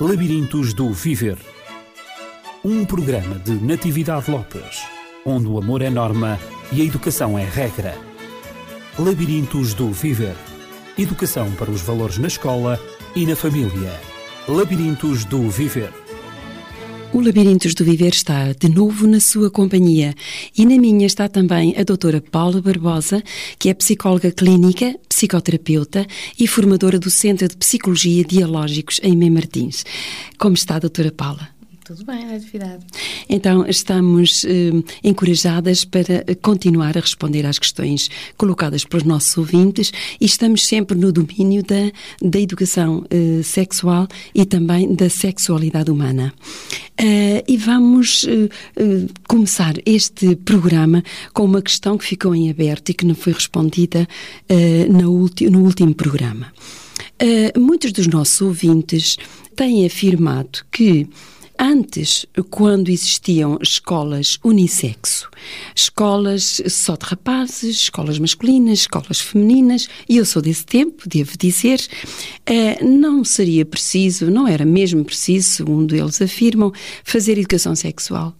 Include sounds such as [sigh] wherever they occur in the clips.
Labirintos do Viver. Um programa de Natividade Lopes, onde o amor é norma e a educação é regra. Labirintos do Viver. Educação para os valores na escola e na família. Labirintos do Viver. O Labirintos do Viver está de novo na sua companhia e na minha está também a doutora Paula Barbosa, que é psicóloga clínica, psicoterapeuta e formadora do Centro de Psicologia Dialógicos em Mem Martins. Como está, doutora Paula? Tudo bem, Natividade. Então, estamos eh, encorajadas para continuar a responder às questões colocadas pelos nossos ouvintes e estamos sempre no domínio da, da educação eh, sexual e também da sexualidade humana. Uh, e vamos uh, uh, começar este programa com uma questão que ficou em aberto e que não foi respondida no último programa. muitos dos nossos ouvintes têm afirmado que Antes, quando existiam escolas unissexo, escolas só de rapazes, escolas masculinas, escolas femininas, e eu sou desse tempo, devo dizer, eh, não seria preciso, não era mesmo preciso, segundo eles afirmam, fazer educação sexual.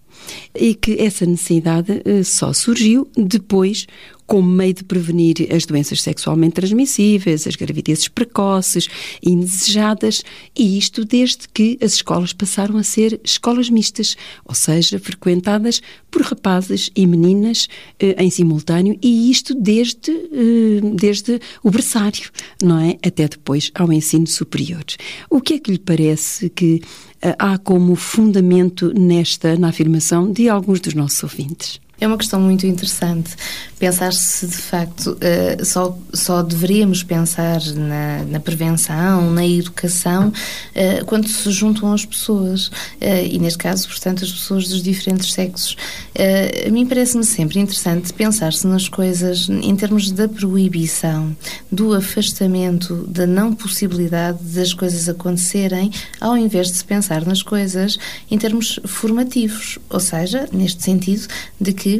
E que essa necessidade eh, só surgiu depois como meio de prevenir as doenças sexualmente transmissíveis, as gravidezes precoces indesejadas, e isto desde que as escolas passaram a ser escolas mistas, ou seja, frequentadas por rapazes e meninas eh, em simultâneo, e isto desde, eh, desde o berçário, não é? Até depois ao ensino superior. O que é que lhe parece que eh, há como fundamento nesta, na afirmação de alguns dos nossos ouvintes? É uma questão muito interessante pensar se de facto uh, só, só deveríamos pensar na, na prevenção, na educação, uh, quando se juntam as pessoas, uh, e neste caso, portanto, as pessoas dos diferentes sexos. a mim parece-me sempre interessante pensar-se nas coisas em termos da proibição, do afastamento, da não possibilidade das coisas acontecerem, ao invés de se pensar nas coisas em termos formativos, ou seja, neste sentido de que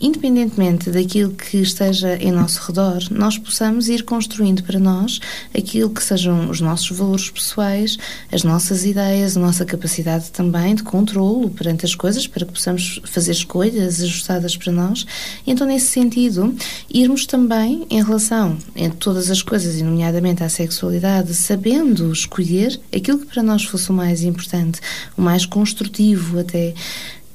independentemente daquilo que esteja em nosso redor, nós possamos ir construindo para nós aquilo que sejam os nossos valores pessoais, as nossas ideias, a nossa capacidade também de controlo perante as coisas, para que possamos fazer escolhas ajustadas para nós. Então, nesse sentido, irmos também em relação a todas as coisas, e nomeadamente à sexualidade, sabendo escolher aquilo que para nós fosse o mais importante, o mais construtivo até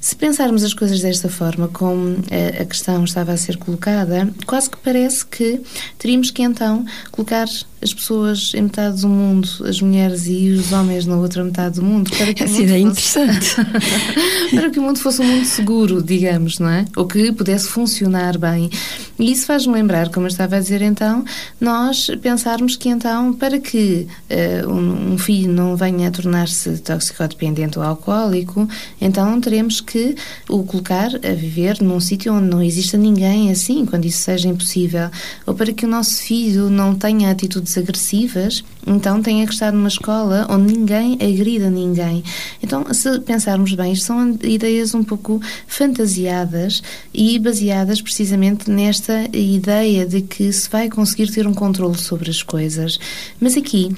se pensarmos as coisas desta forma, como eh, a questão estava a ser colocada, quase que parece que teríamos que então colocar as pessoas em metade do mundo, as mulheres e os homens na outra metade do mundo, para que Essa ideia é interessante. [laughs] para que o mundo fosse um mundo seguro, digamos, não é? Ou que pudesse funcionar bem. E isso faz-me lembrar, como eu estava a dizer então, nós pensarmos que então, para que uh, um, um, filho não venha a tornar-se toxicodependente ou alcoólico, então teremos que o colocar a viver num sítio onde não exista ninguém assim, quando isso seja impossível. Ou para que o nosso filho não tenha atitudes agressivas, então tem que estar numa escola onde ninguém agrida ninguém. Então, se pensarmos bem, isto são ideias um pouco fantasiadas e baseadas precisamente nesta ideia de que se vai conseguir ter um controle sobre as coisas. Mas aqui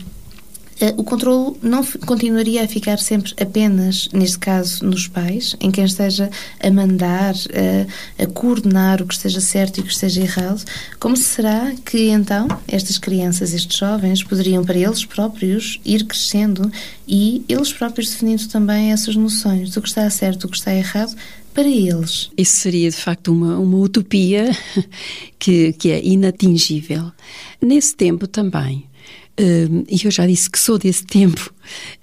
o controle não continuaria a ficar sempre apenas, neste caso, nos pais, em quem esteja a mandar, a, a, coordenar o que esteja certo e o que esteja errado. Como será que então estas crianças, estes jovens, poderiam para eles próprios ir crescendo e eles próprios definindo também essas noções do que está certo, do que está errado, para eles. Isso seria de facto uma, uma utopia [laughs] que, que é inatingível. Nesse tempo também, e eu já disse que sou desse tempo,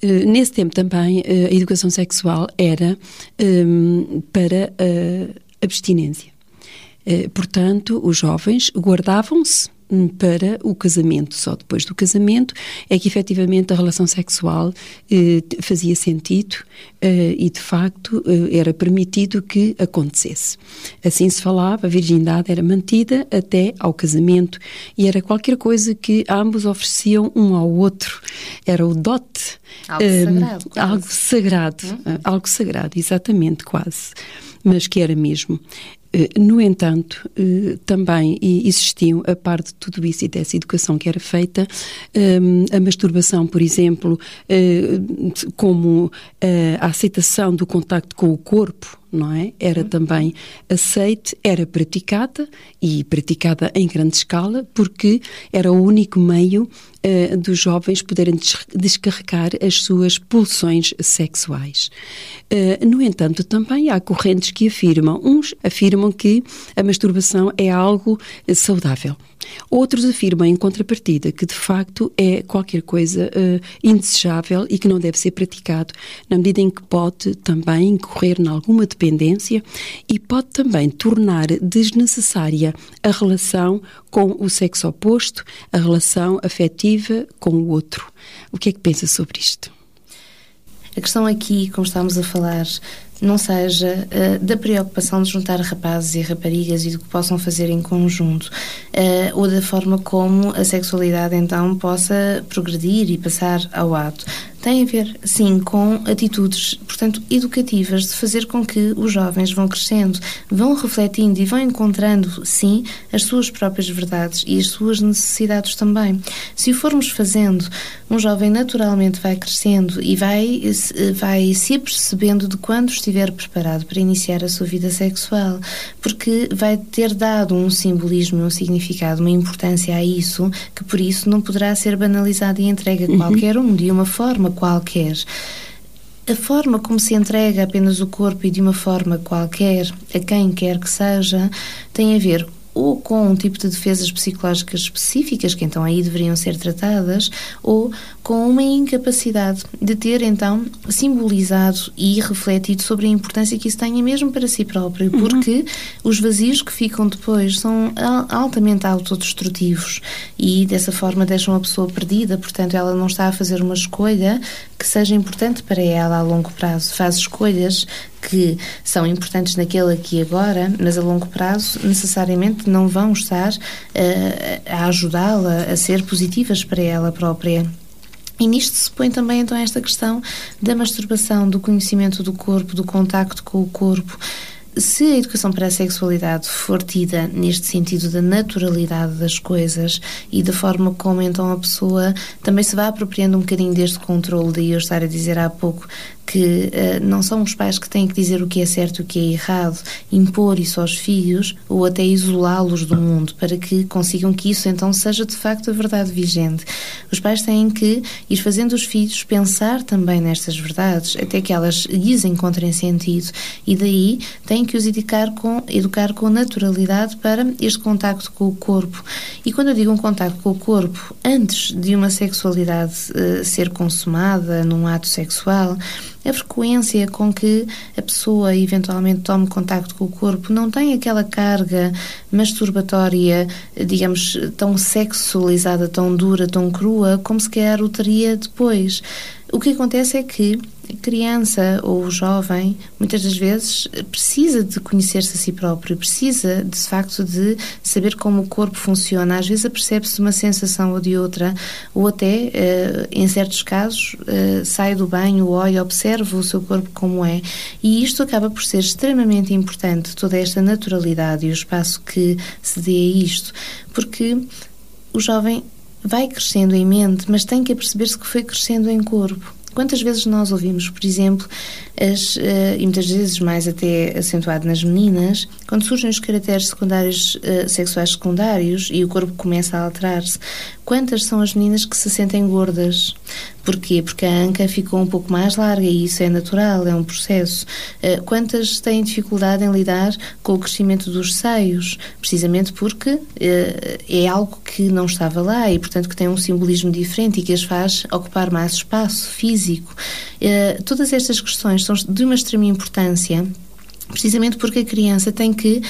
uh, nesse tempo também uh, a educação sexual era um, para abstinência. Uh, portanto, os jovens guardavam-se para o casamento. Só depois do casamento é que efetivamente a relação sexual eh, fazia sentido eh, e de facto eh, era permitido que acontecesse. Assim se falava, a virgindade era mantida até ao casamento e era qualquer coisa que ambos ofereciam um ao outro. Era o dote. Algo sagrado. Quase. Algo sagrado. Uhum. Algo sagrado, exatamente, quase. Mas que era mesmo. Eh, no entanto, eh, também existiu, a parte de tudo isso e dessa educação que era feita, ehm, a masturbação, por exemplo, eh, como a aceitação do contacto com o corpo, não é? Era uhum. também aceite, era praticada e praticada em grande escala, porque era o único meio uh, dos jovens poderem descarregar as suas pulsões sexuais. Uh, no entanto, também há correntes que afirmam, uns afirmam que a masturbação é algo saudável. Outros afirmam, em contrapartida, que de facto é qualquer coisa uh, indesejável e que não deve ser praticado, na medida em que pode também incorrer em alguma dependência e pode também tornar desnecessária a relação com o sexo oposto, a relação afetiva com o outro. O que é que pensa sobre isto? A questão aqui, como estávamos a falar, não seja uh, da preocupação de juntar rapazes e raparigas e do que possam fazer em conjunto, uh, ou da forma como a sexualidade então possa progredir e passar ao ato tem a ver, sim, com atitudes, portanto, educativas, de fazer com que os jovens vão crescendo, vão refletindo e vão encontrando, sim, as suas próprias verdades e as suas necessidades também. Se o formos fazendo, um jovem naturalmente vai crescendo e vai, vai se apercebendo de quando estiver preparado para iniciar a sua vida sexual, porque vai ter dado um simbolismo um significado, uma importância a isso, que por isso não poderá ser banalizado e entregue a uhum. qualquer um de uma forma qualquer. A forma como se entrega apenas o corpo e de uma forma qualquer, a quem quer que seja, tem a ver ou com um tipo de defesas psicológicas específicas, que então aí deveriam ser tratadas, ou com uma incapacidade de ter então simbolizado e refletido sobre a importância que isso tenha mesmo para si próprio, uhum. porque os vazios que ficam depois são altamente autodestrutivos e dessa forma deixam a pessoa perdida, portanto ela não está a fazer uma escolha que seja importante para ela a longo prazo, faz escolhas que são importantes naquele aqui agora, mas a longo prazo necessariamente não vão estar uh, a ajudá-la a ser positivas para ela própria. E nisto se põe também então esta questão da masturbação, do conhecimento do corpo, do contacto com o corpo. Se a educação para a sexualidade for tida neste sentido da naturalidade das coisas e da forma como então a pessoa também se vai apropriando um bocadinho deste controle, daí eu estar a dizer há pouco que uh, não são os pais que têm que dizer o que é certo e o que é errado, impor isso aos filhos ou até isolá-los do mundo para que consigam que isso então seja de facto a verdade vigente. Os pais têm que ir fazendo os filhos pensar também nestas verdades até que elas lhes encontrem sentido e daí têm que os educar com, educar com naturalidade para este contacto com o corpo. E quando eu digo um contacto com o corpo antes de uma sexualidade uh, ser consumada num ato sexual, a frequência com que a pessoa eventualmente tome contacto com o corpo não tem aquela carga masturbatória, digamos, tão sexualizada, tão dura, tão crua, como se o teria depois. O que acontece é que a criança ou o jovem, muitas das vezes, precisa de conhecer-se a si próprio, precisa, de facto, de saber como o corpo funciona. Às vezes apercebe-se de uma sensação ou de outra, ou até, eh, em certos casos, eh, sai do banho, olha, observa o seu corpo como é. E isto acaba por ser extremamente importante, toda esta naturalidade e o espaço que se dê a isto, porque o jovem vai crescendo em mente, mas tem que aperceber-se que foi crescendo em corpo. Quantas vezes nós ouvimos, por exemplo, as, uh, e muitas vezes mais até acentuado nas meninas, quando surgem os caracteres secundários uh, sexuais secundários e o corpo começa a alterar-se, quantas são as meninas que se sentem gordas? Porquê? Porque a anca ficou um pouco mais larga e isso é natural, é um processo. Uh, quantas têm dificuldade em lidar com o crescimento dos seios? Precisamente porque é algo que não estava lá e, portanto, que tem um simbolismo diferente e que as faz ocupar mais espaço físico. todas estas questões são de uma extrema importância precisamente porque a criança tem que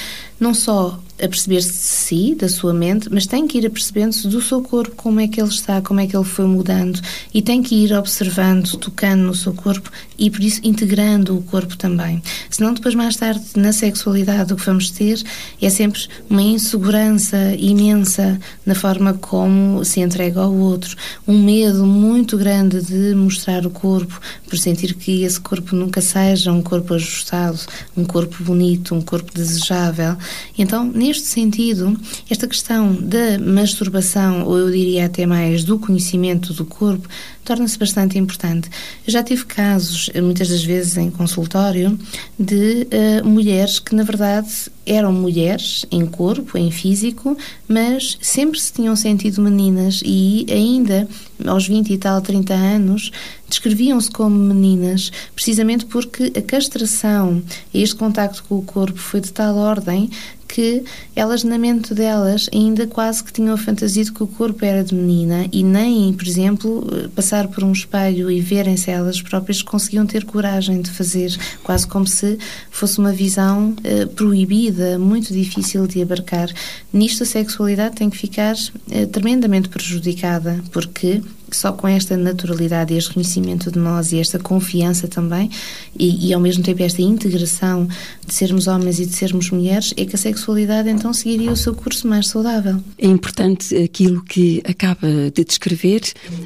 não só a perceber-se de si, da sua mente, mas tem que ir a percebendo-se do seu corpo, como é que ele está, como é que ele foi mudando, e tem que ir observando, tocando no seu corpo e, por isso, integrando o corpo também. Senão, depois, mais tarde, na sexualidade, o que vamos ter é sempre uma insegurança imensa na forma como se entrega ao outro, um medo muito grande de mostrar o corpo, por sentir que esse corpo nunca seja um corpo ajustado, um corpo bonito, um corpo desejável. Então, neste sentido, esta questão da masturbação, ou eu diria até mais do conhecimento do corpo, torna-se bastante importante. Eu já tive casos, muitas das vezes em consultório, de uh, mulheres que, na verdade, eram mulheres em corpo, em físico, mas sempre se tinham sentido meninas e ainda aos 20 e tal, 30 anos, descreviam-se como meninas, precisamente porque a castração, este contacto com o corpo foi de tal ordem que elas, na mente delas, ainda quase que tinham a fantasia de que o corpo era de menina e nem, por exemplo, passar por um espelho e verem-se elas próprias conseguiam ter coragem de fazer, quase como se fosse uma visão uh, proibida, muito difícil de abarcar. Nisto, a sexualidade tem que ficar uh, tremendamente prejudicada, porque só com esta naturalidade e este reconhecimento de nós e esta confiança também, e, e, ao mesmo tempo esta integração de sermos homens e de sermos mulheres, é que a sexualidade então seguiria o seu curso mais saudável. É importante aquilo que acaba de descrever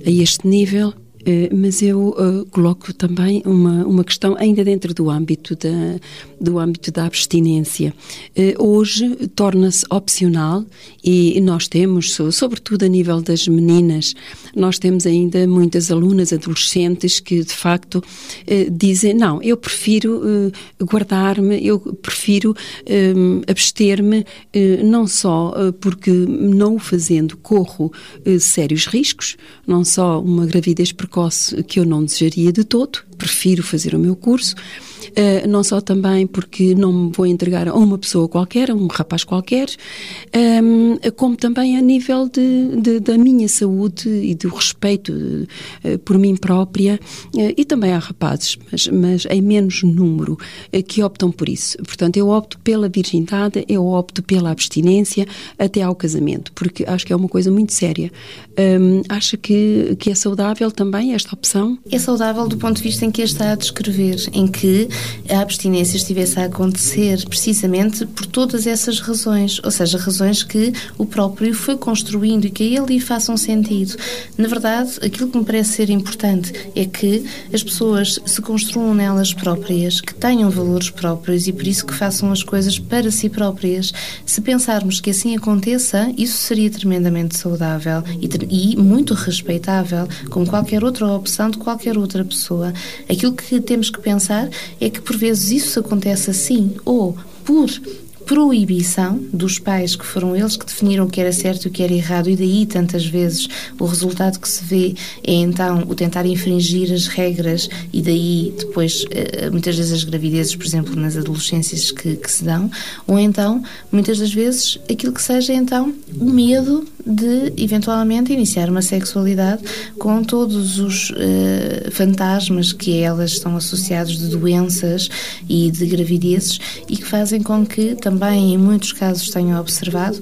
a este nível eh, mas eu uh, coloco também uma, uma questão ainda dentro do âmbito da, do âmbito da abstinência. Uh, hoje torna-se opcional e nós temos, sobretudo a nível das meninas, nós temos ainda muitas alunas adolescentes que de facto uh, dizem não, eu prefiro guardar-me, eu prefiro abster-me não só porque não o fazendo corro sérios riscos, não só uma gravidez precoce que eu não desejaria de todo, prefiro fazer o meu curso, uh, não só também porque não me vou entregar a uma pessoa qualquer, a um rapaz qualquer, um, ehm, como também a nível de, de, da minha saúde e do respeito uh, por mim própria uh, e também há rapazes, mas, mas em menos número, que optam por isso. Portanto, eu opto pela virgindade, eu opto pela abstinência até ao casamento, porque acho que é uma coisa muito séria. Um, acha que, que é saudável também esta opção? É saudável do ponto de vista em que está a descrever, em que a abstinência estivesse a acontecer precisamente por todas essas razões, ou seja, razões que o próprio foi construindo e que a ele lhe façam sentido. Na verdade, aquilo que me parece ser importante é que as pessoas se construam nelas próprias, que tenham valores próprios e por isso que façam as coisas para si próprias. Se pensarmos que assim aconteça, isso seria tremendamente saudável e, e muito respeitável, como qualquer outra opção de qualquer outra pessoa. Aquilo que temos que pensar é que por vezes isso acontece assim, ou por proibição dos pais, que foram eles que definiram o que era certo e o que era errado, e daí tantas vezes o resultado que se vê é então o tentar infringir as regras, e daí depois eh, muitas vezes as gravidezes, por exemplo, nas adolescências que, que se dão, ou então muitas das vezes aquilo que seja então o medo de eventualmente iniciar uma sexualidade com todos os uh, fantasmas que a elas estão associados de doenças e de gravidezes e que fazem com que também em muitos casos tenham observado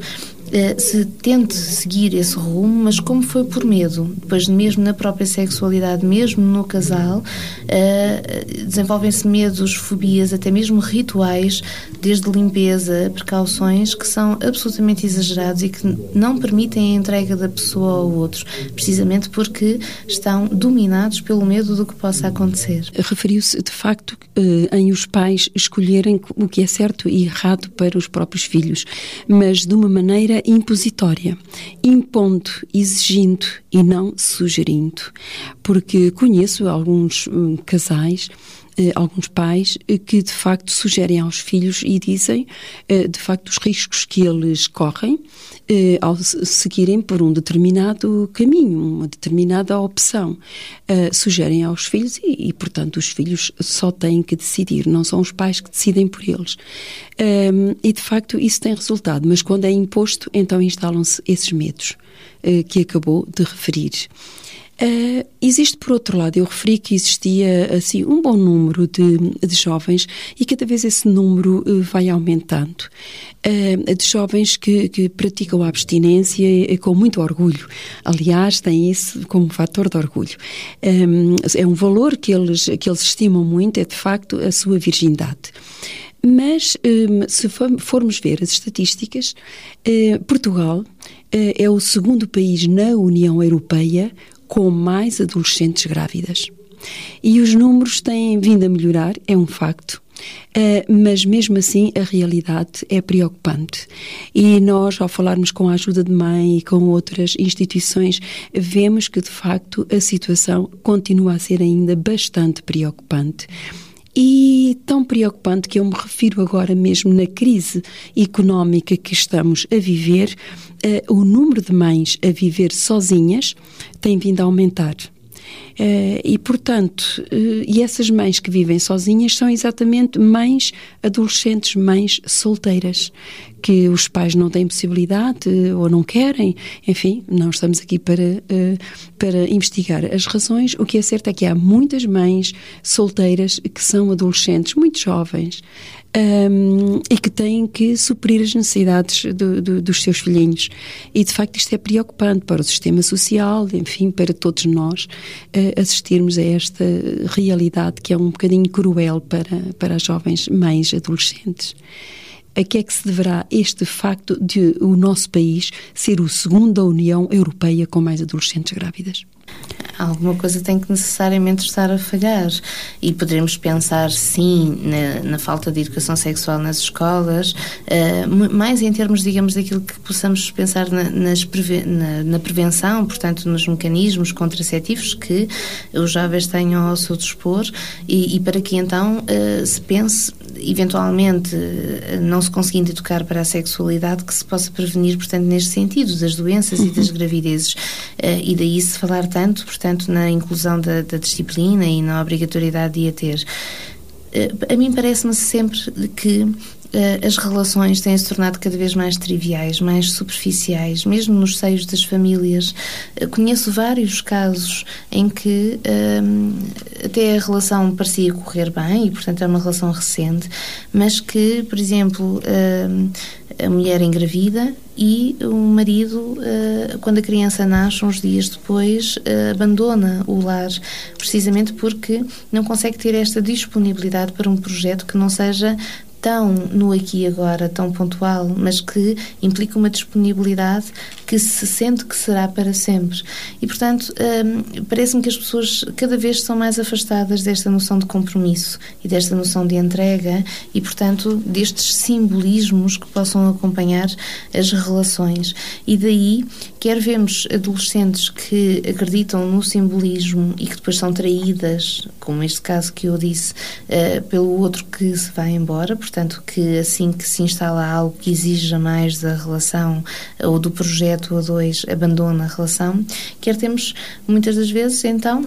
se tente seguir esse rumo, mas como foi por medo. Depois, mesmo na própria sexualidade, mesmo no casal, eh, desenvolvem-se medos, fobias, até mesmo rituais, desde limpeza, precauções, que são absolutamente exagerados e que não permitem a entrega da pessoa ao outro, precisamente porque estão dominados pelo medo do que possa acontecer. Referiu-se, de facto, eh, em os pais escolherem o que é certo e errado para os próprios filhos, mas de uma maneira maneira impositória, impondo, exigindo e não sugerindo. Porque conheço alguns hum, casais alguns pais eh, que de facto sugerem aos filhos e dizem eh, de facto os riscos que eles correm ao seguirem por um determinado caminho, uma determinada opção. Sugerem aos filhos e, e, portanto, os filhos só têm que decidir, não são os pais que decidem por eles. E de facto isso tem resultado, mas quando é imposto, então instalam-se esses medos que acabou de referir. Uh, existe, por outro lado, eu referi que existia assim um bom número de, de jovens e cada vez esse número uh, vai aumentando. Uh, de jovens que, que, praticam a abstinência com muito orgulho. Aliás, têm isso como fator de orgulho. Um, é um valor que eles, que eles estimam muito, é de facto a sua virgindade. Mas, se formos ver as estatísticas, Portugal é o segundo país na União Europeia com mais adolescentes grávidas. E os números têm vindo a melhorar, é um facto. Uh, mas mesmo assim a realidade é preocupante. E nós, ao falarmos com a ajuda de mãe e com outras instituições, vemos que de facto a situação continua a ser ainda bastante preocupante e tão preocupante que eu me refiro agora mesmo na crise económica que estamos a viver, uh, o número de mães a viver sozinhas tem vindo a aumentar. Uh, e, portanto, uh, e essas mães que vivem sozinhas são exatamente mães adolescentes, mães solteiras, que os pais não têm possibilidade uh, ou não querem. Enfim, não estamos aqui para, para investigar as razões. O que é certo é que há muitas mães solteiras que são adolescentes, muito jovens, um, e que têm que suprir as necessidades do, do, dos seus filhinhos. E, de facto, isto é preocupante para o sistema social, enfim, para todos nós, uh, assistirmos a esta realidade que é um bocadinho cruel para, para as jovens mães adolescentes a que é que se deverá este facto de o nosso país ser o segundo da União Europeia com mais adolescentes grávidas? alguma coisa tem que necessariamente estar a falhar. E poderemos pensar, sim, na, na falta de educação sexual nas escolas, uh, mais em termos, digamos, daquilo que possamos pensar na, nas na, na, prevenção, portanto, nos mecanismos contraceptivos que os jovens tenham ao seu dispor e, e para que então uh, se pense, eventualmente, uh, não se conseguindo educar para a sexualidade, que se possa prevenir, portanto, neste sentido, das doenças uhum. e das gravidezes. e daí se falar tanto, portanto, na inclusão da, da disciplina e na obrigatoriedade de a ter. Eh, a mim parece-me sempre que eh, as relações têm se tornado cada vez mais triviais, mais superficiais, mesmo nos seios das famílias. Eh, conheço vários casos em que um, até a relação parecia correr bem e, portanto, é uma relação recente, mas que, por exemplo, um, a mulher engravida e o marido, eh, quando a criança nasce, uns dias depois, eh, abandona o lar, precisamente porque não consegue ter esta disponibilidade para um projeto que não seja tão no aqui e agora, tão pontual, mas que implica uma disponibilidade que se sente que será para sempre. E, portanto, hum, parece-me que as pessoas cada vez são mais afastadas desta noção de compromisso e desta noção de entrega e, portanto, destes simbolismos que possam acompanhar as relações. E daí, quer vemos adolescentes que acreditam no simbolismo e que depois são traídas, como este caso que eu disse, uh, pelo outro que se vai embora, portanto, portanto, que assim que se instala algo que exija mais da relação ou do projeto a dois, abandona a relação, quer temos muitas das vezes, então,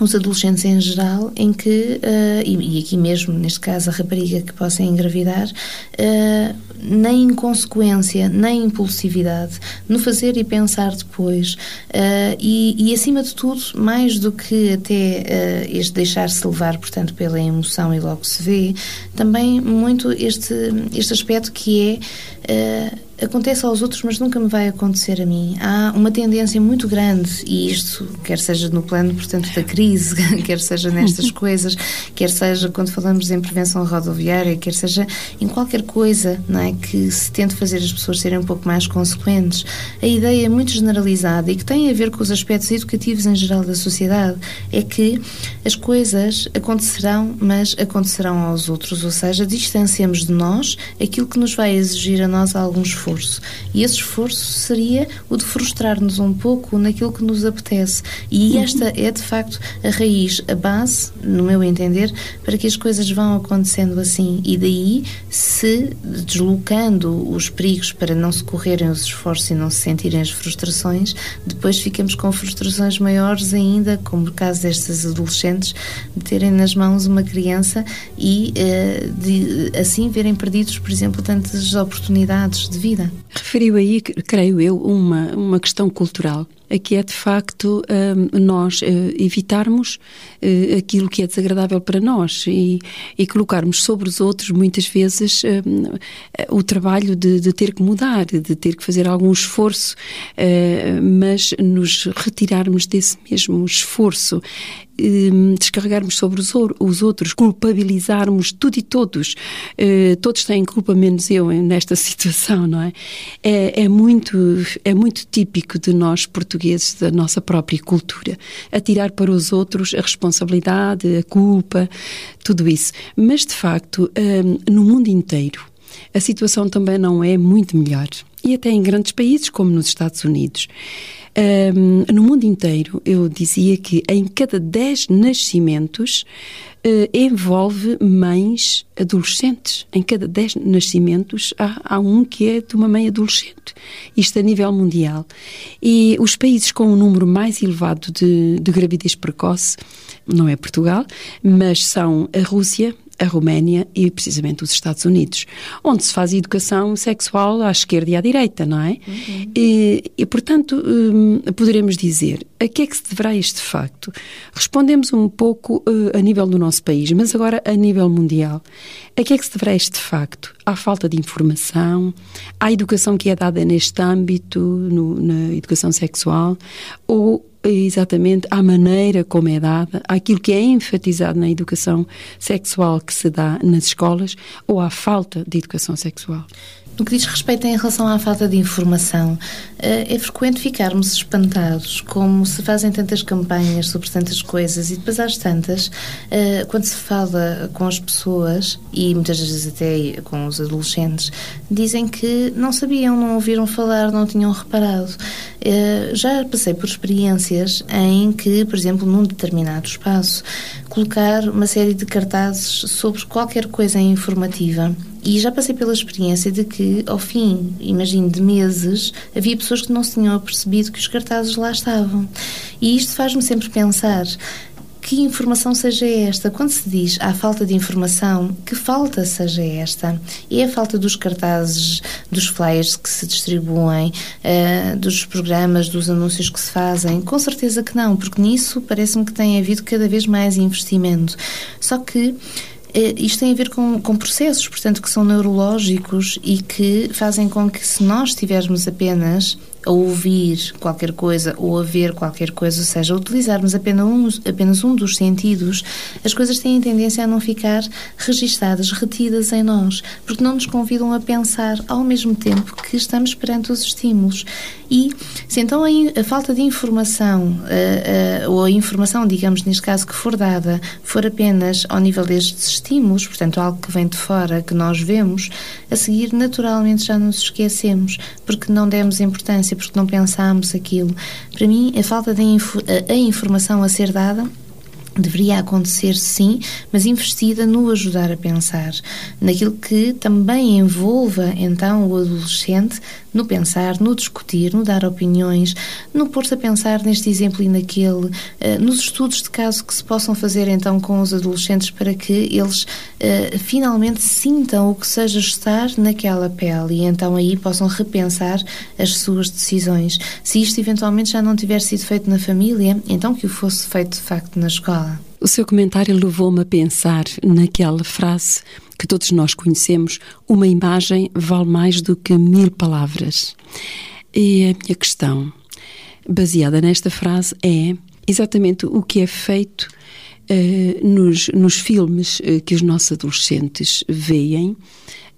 os adolescentes em geral, em que, uh, e, e, aqui mesmo, neste caso, a rapariga que possa engravidar, uh, nem inconsequência, nem impulsividade, no fazer e pensar depois. Uh, e, e, acima de tudo, mais do que até este deixar-se levar, portanto, pela emoção e logo se vê, também muito este, este aspecto que é acontece aos outros, mas nunca me vai acontecer a mim. Há uma tendência muito grande, e isto, quer seja no plano, portanto, da crise, [laughs] quer seja nestas [laughs] coisas, quer seja quando falamos em prevenção rodoviária, quer seja em qualquer coisa não é, que se tente fazer as pessoas serem um pouco mais consequentes, a ideia é muito generalizada e que tem a ver com os aspectos educativos em geral da sociedade, é que as coisas acontecerão, mas acontecerão aos outros, ou seja, distanciamos de nós aquilo que nos vai exigir a nós algum esforço. E esse esforço seria o de frustrar-nos um pouco naquilo que nos apetece. E uhum. esta é, de facto, a raiz, a base, no meu entender, para que as coisas vão acontecendo assim. E daí, se deslocando os perigos para não se correrem os esforços e não se sentirem as frustrações, depois ficamos com frustrações maiores ainda, como o caso destas adolescentes, de terem nas mãos uma criança e uh, de assim verem perdidos, por exemplo, tantas oportunidades de vida. Referiu aí, creio eu, uma, uma questão cultural. Que é de facto hum, nós eh, evitarmos eh, aquilo que é desagradável para nós e, e colocarmos sobre os outros muitas vezes hum, o trabalho de, de, ter que mudar, de ter que fazer algum esforço, eh, mas nos retirarmos desse mesmo esforço Hum, descarregarmos sobre os, os, outros, culpabilizarmos tudo e todos. Uh, todos têm culpa, menos eu, nesta [laughs] situação, não é? é? É, muito, é muito típico de nós portugueses, da nossa própria cultura. Atirar para os outros a responsabilidade, a culpa, tudo isso. Mas, de facto, um, no mundo inteiro, a situação também não é muito melhor. E até em grandes países, como nos Estados Unidos. Um, no mundo inteiro, eu dizia que em cada 10 nascimentos uh, envolve mães adolescentes. Em cada 10 nascimentos há, há, um que é de uma mãe adolescente. Isto a nível mundial. E os países com o um número mais elevado de, de gravidez precoce, não é Portugal, mas são a Rússia, a Roménia e precisamente os Estados Unidos, onde se faz educação sexual à esquerda e à direita, não é? Uhum. E, e, portanto, hum, poderemos dizer, a que é que se deverá este facto? Respondemos um pouco uh, a nível do nosso país, mas agora a nível mundial. A que é que se deverá este facto? À falta de informação, à educação que é dada neste âmbito, no, na educação sexual, ou exatamente à maneira como é dada, àquilo que é enfatizado na educação sexual que se dá nas escolas ou à falta de educação sexual. No que diz respeito em relação à falta de informação, eh, é frequente ficarmos espantados como se fazem tantas campanhas sobre tantas coisas e depois às tantas, eh, quando se fala com as pessoas e muitas vezes até com os adolescentes, dizem que não sabiam, não ouviram falar, não tinham reparado. Eh, já passei por experiências em que, por exemplo, num determinado espaço, colocar uma série de cartazes sobre qualquer coisa informativa e já passei pela experiência de que, ao fim, imagino, de meses, havia pessoas que não se tinham apercebido que os cartazes lá estavam. E isto faz-me sempre pensar que informação seja esta? Quando se diz há falta de informação, que falta seja esta? É a falta dos cartazes, dos flyers que se distribuem, uh, dos programas, dos anúncios que se fazem? Com certeza que não, porque nisso parece-me que tem havido cada vez mais investimento. Só que isto tem a ver com, com, processos, portanto, que são neurológicos e que fazem com que, se nós tivermos apenas a ouvir qualquer coisa ou a ver qualquer coisa, ou seja, utilizarmos apenas um, apenas um dos sentidos, as coisas têm tendência a não ficar registadas, retidas em nós, porque não nos convidam a pensar ao mesmo tempo que estamos perante os estímulos. E se então a, a falta de informação, uh, uh, ou a informação, digamos neste caso, que for dada, for apenas ao nível destes estímulos, portanto algo que vem de fora, que nós vemos, a seguir naturalmente já nos esquecemos, porque não demos importância, porque não pensámos aquilo. Para mim, a falta de info, a, a informação a ser dada deveria acontecer sim, mas investida no ajudar a pensar, naquilo que também envolva então o adolescente no pensar, no discutir, no dar opiniões, no pôr-se a pensar neste exemplo e naquele, eh, nos estudos de caso que se possam fazer então com os adolescentes para que eles uh, finalmente sintam o que seja estar naquela pele e então aí possam repensar as suas decisões. Se isto eventualmente já não tiver sido feito na família, então que o fosse feito de facto na escola. O seu comentário levou-me a pensar naquela frase que todos nós conhecemos: uma imagem vale mais do que mil palavras. E a minha questão, baseada nesta frase, é exatamente o que é feito uh, nos, nos filmes uh, que os nossos adolescentes veem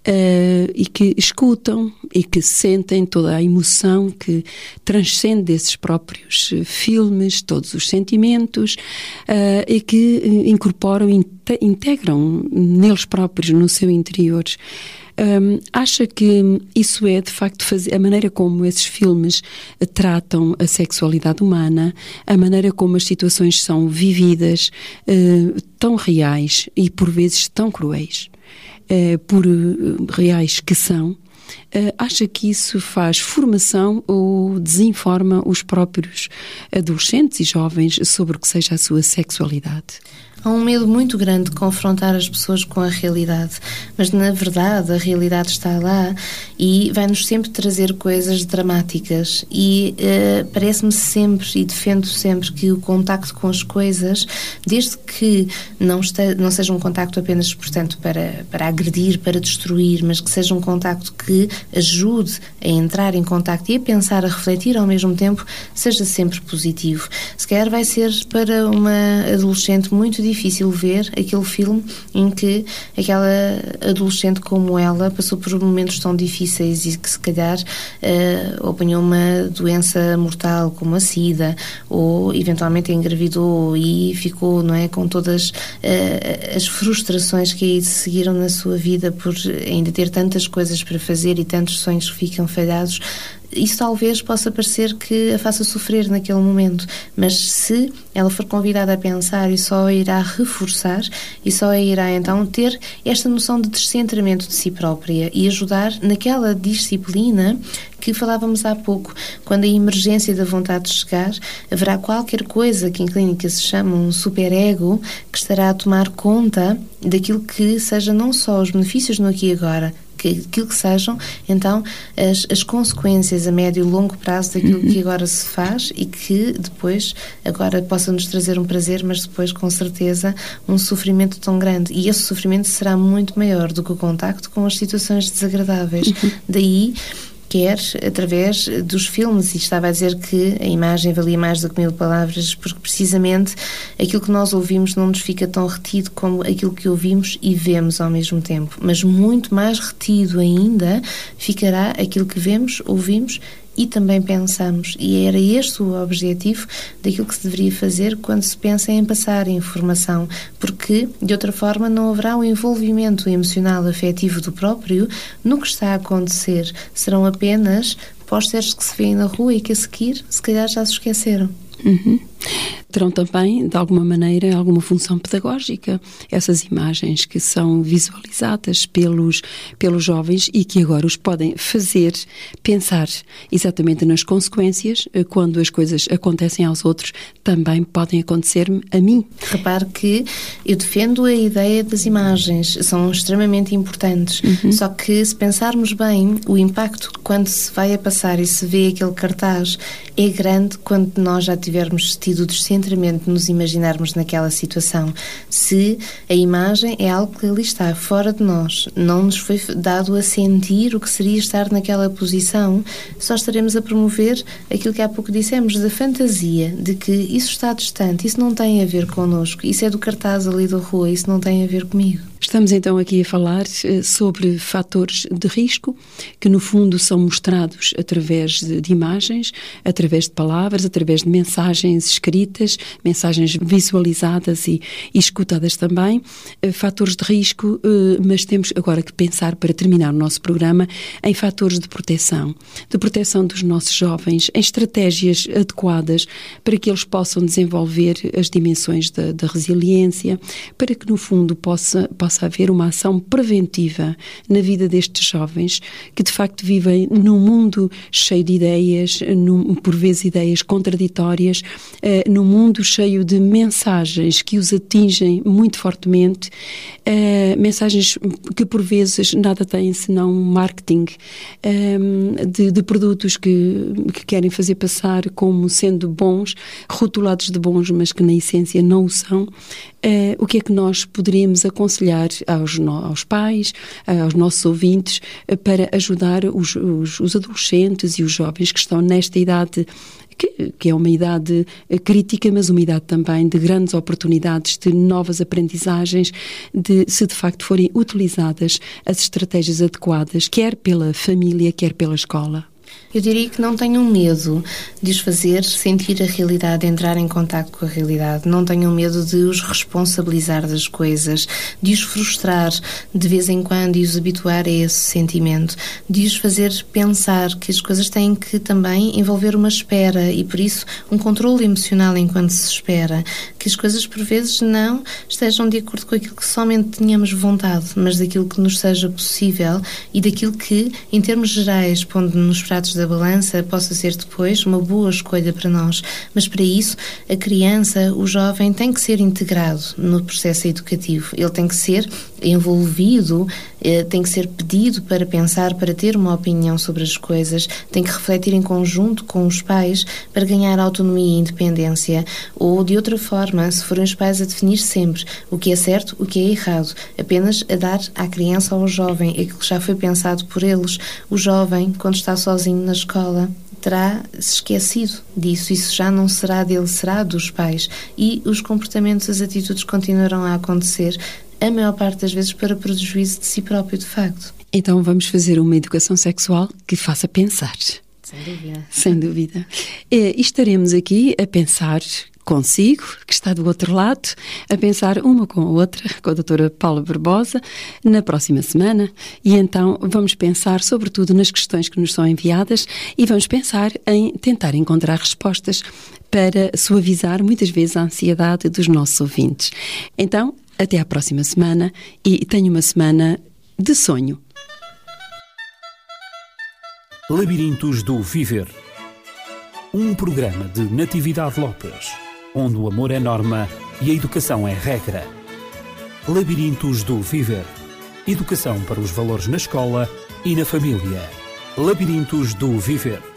uh, e que escutam e que sentem toda a emoção que transcende esses próprios eh, filmes, todos os sentimentos uh, e que incorporam, integram neles próprios, no seu interior. Um, acha que isso é, de facto, fazer, a maneira como esses filmes tratam a sexualidade humana, a maneira como as situações são vividas, uh, tão reais e, por vezes, tão cruéis? Eh, por eh, reais que são, Uh, acha que isso faz formação ou desinforma os próprios adolescentes e jovens sobre o que seja a sua sexualidade? Há um medo muito grande de confrontar as pessoas com a realidade. Mas, na verdade, a realidade está lá e vai-nos sempre trazer coisas dramáticas. E uh, parece-me sempre e defendo sempre que o contacto com as coisas, desde que não, este, não seja um contacto apenas, portanto, para, para agredir, para destruir, mas que seja um contacto que ajude a entrar em contacto e a pensar, a refletir ao mesmo tempo, seja sempre positivo. Se calhar vai ser para uma adolescente muito difícil ver aquele filme em que aquela adolescente como ela passou por momentos tão difíceis e que se calhar uh, apanhou uma doença mortal como a SIDA ou eventualmente engravidou e ficou não é com todas uh, as frustrações que seguiram na sua vida por ainda ter tantas coisas para fazer e tantos sonhos que ficam falhados isso talvez possa parecer que a faça sofrer naquele momento, mas se ela for convidada a pensar e só a irá reforçar e só a irá então ter esta noção de descentramento de si própria e ajudar naquela disciplina que falávamos há pouco, quando a emergência da vontade de chegar, haverá qualquer coisa que em clínica se chama um superego que estará a tomar conta daquilo que seja não só os benefícios no aqui e agora, que, aquilo que sejam, então, as, as consequências a médio e longo prazo daquilo que uhum. agora se faz e que depois, agora possa nos trazer um prazer, mas depois, com certeza, um sofrimento tão grande. E esse sofrimento será muito maior do que o contacto com as situações desagradáveis. Uhum. Daí quer através dos filmes. E estava a dizer que a imagem valia mais do que mil palavras, porque precisamente aquilo que nós ouvimos não nos fica tão retido como aquilo que ouvimos e vemos ao mesmo tempo. Mas muito mais retido ainda ficará aquilo que vemos, ouvimos e também pensamos. E era este o objetivo daquilo que se deveria fazer quando se pensa em passar informação, porque de outra forma não haverá um envolvimento emocional afetivo do próprio no que está a acontecer. Serão apenas pósteres que se vêem na rua e que a seguir, se calhar, já se esqueceram. Uhum terão também, de alguma maneira, alguma função pedagógica, essas imagens que são visualizadas pelos, pelos jovens e que agora os podem fazer pensar exatamente nas consequências, eh, quando as coisas acontecem aos outros, também podem acontecer-me a mim. Repare que eu defendo a ideia das imagens, são extremamente importantes, uhum. só que se pensarmos bem, o impacto quando se vai a passar e se vê aquele cartaz é grande quando nós já tivermos tido descendentes centramento nos imaginarmos naquela situação. Se a imagem é algo que ali está, fora de nós, não nos foi dado a sentir o que seria estar naquela posição, só estaremos a promover aquilo que há pouco dissemos, da fantasia, de que isso está distante, isso não tem a ver connosco, isso é do cartaz ali da rua, isso não tem a ver comigo. Estamos então aqui a falar eh, sobre fatores de risco que, no fundo, são mostrados através de, imagens, através de palavras, através de mensagens escritas, mensagens visualizadas e, e escutadas também. Eh, fatores de risco, eh, mas temos agora que pensar, para terminar o nosso programa, em fatores de proteção, de proteção dos nossos jovens, em estratégias adequadas para que eles possam desenvolver as dimensões da, da resiliência, para que, no fundo, possa, possa possa haver uma ação preventiva na vida destes jovens que de facto vivem num mundo cheio de ideias, num, por vezes ideias contraditórias, uh, num mundo cheio de mensagens que os atingem muito fortemente, uh, mensagens que por vezes nada têm senão marketing uh, de, de, produtos que, que querem fazer passar como sendo bons, rotulados de bons, mas que na essência não o são. O que é que nós poderíamos aconselhar aos, aos pais, aos nossos ouvintes, eh, para ajudar os, os, os adolescentes e os jovens que estão nesta idade que, que, é uma idade crítica, mas uma idade também de grandes oportunidades, de novas aprendizagens, de se de facto forem utilizadas as estratégias adequadas, quer pela família, quer pela escola. Eu diria que não tenham medo de os fazer sentir a realidade, entrar em contato com a realidade. Não tenham medo de os responsabilizar das coisas, de os frustrar de vez em quando e os habituar a esse sentimento, de os fazer pensar que as coisas têm que também envolver uma espera e, por isso, um controle emocional enquanto se espera. Que as coisas, por vezes, não estejam de acordo com aquilo que somente tínhamos vontade, mas daquilo que nos seja possível e daquilo que, em termos gerais, pondo-nos para pratos da balança possa ser depois uma boa escolha para nós. Mas para isso, a criança, o jovem, tem que ser integrado no processo educativo. Ele tem que ser envolvido, eh, tem que ser pedido para pensar, para ter uma opinião sobre as coisas, tem que refletir em conjunto com os pais para ganhar autonomia e independência. Ou, de outra forma, se forem os pais a definir sempre o que é certo, o que é errado, apenas a dar à criança ou ao jovem aquilo que já foi pensado por eles. O jovem, quando está sozinho na escola, terá se esquecido disso. Isso já não será dele, será dos pais. E os comportamentos, as atitudes continuarão a acontecer, a maior parte das vezes, para prejuízo de si próprio, de facto. Então vamos fazer uma educação sexual que faça pensar. Sem dúvida. Sem dúvida. E estaremos aqui a pensar consigo, que está do outro lado, a pensar uma com a outra, com a doutora Paula Barbosa, na próxima semana. E então vamos pensar, sobretudo, nas questões que nos são enviadas e vamos pensar em tentar encontrar respostas para suavizar muitas vezes a ansiedade dos nossos ouvintes. Então, até à próxima semana e tenha uma semana de sonho. Labirintos do Viver. Um programa de Natividade Lopes, onde o amor é norma e a educação é regra. Labirintos do Viver. Educação para os valores na escola e na família. Labirintos do Viver.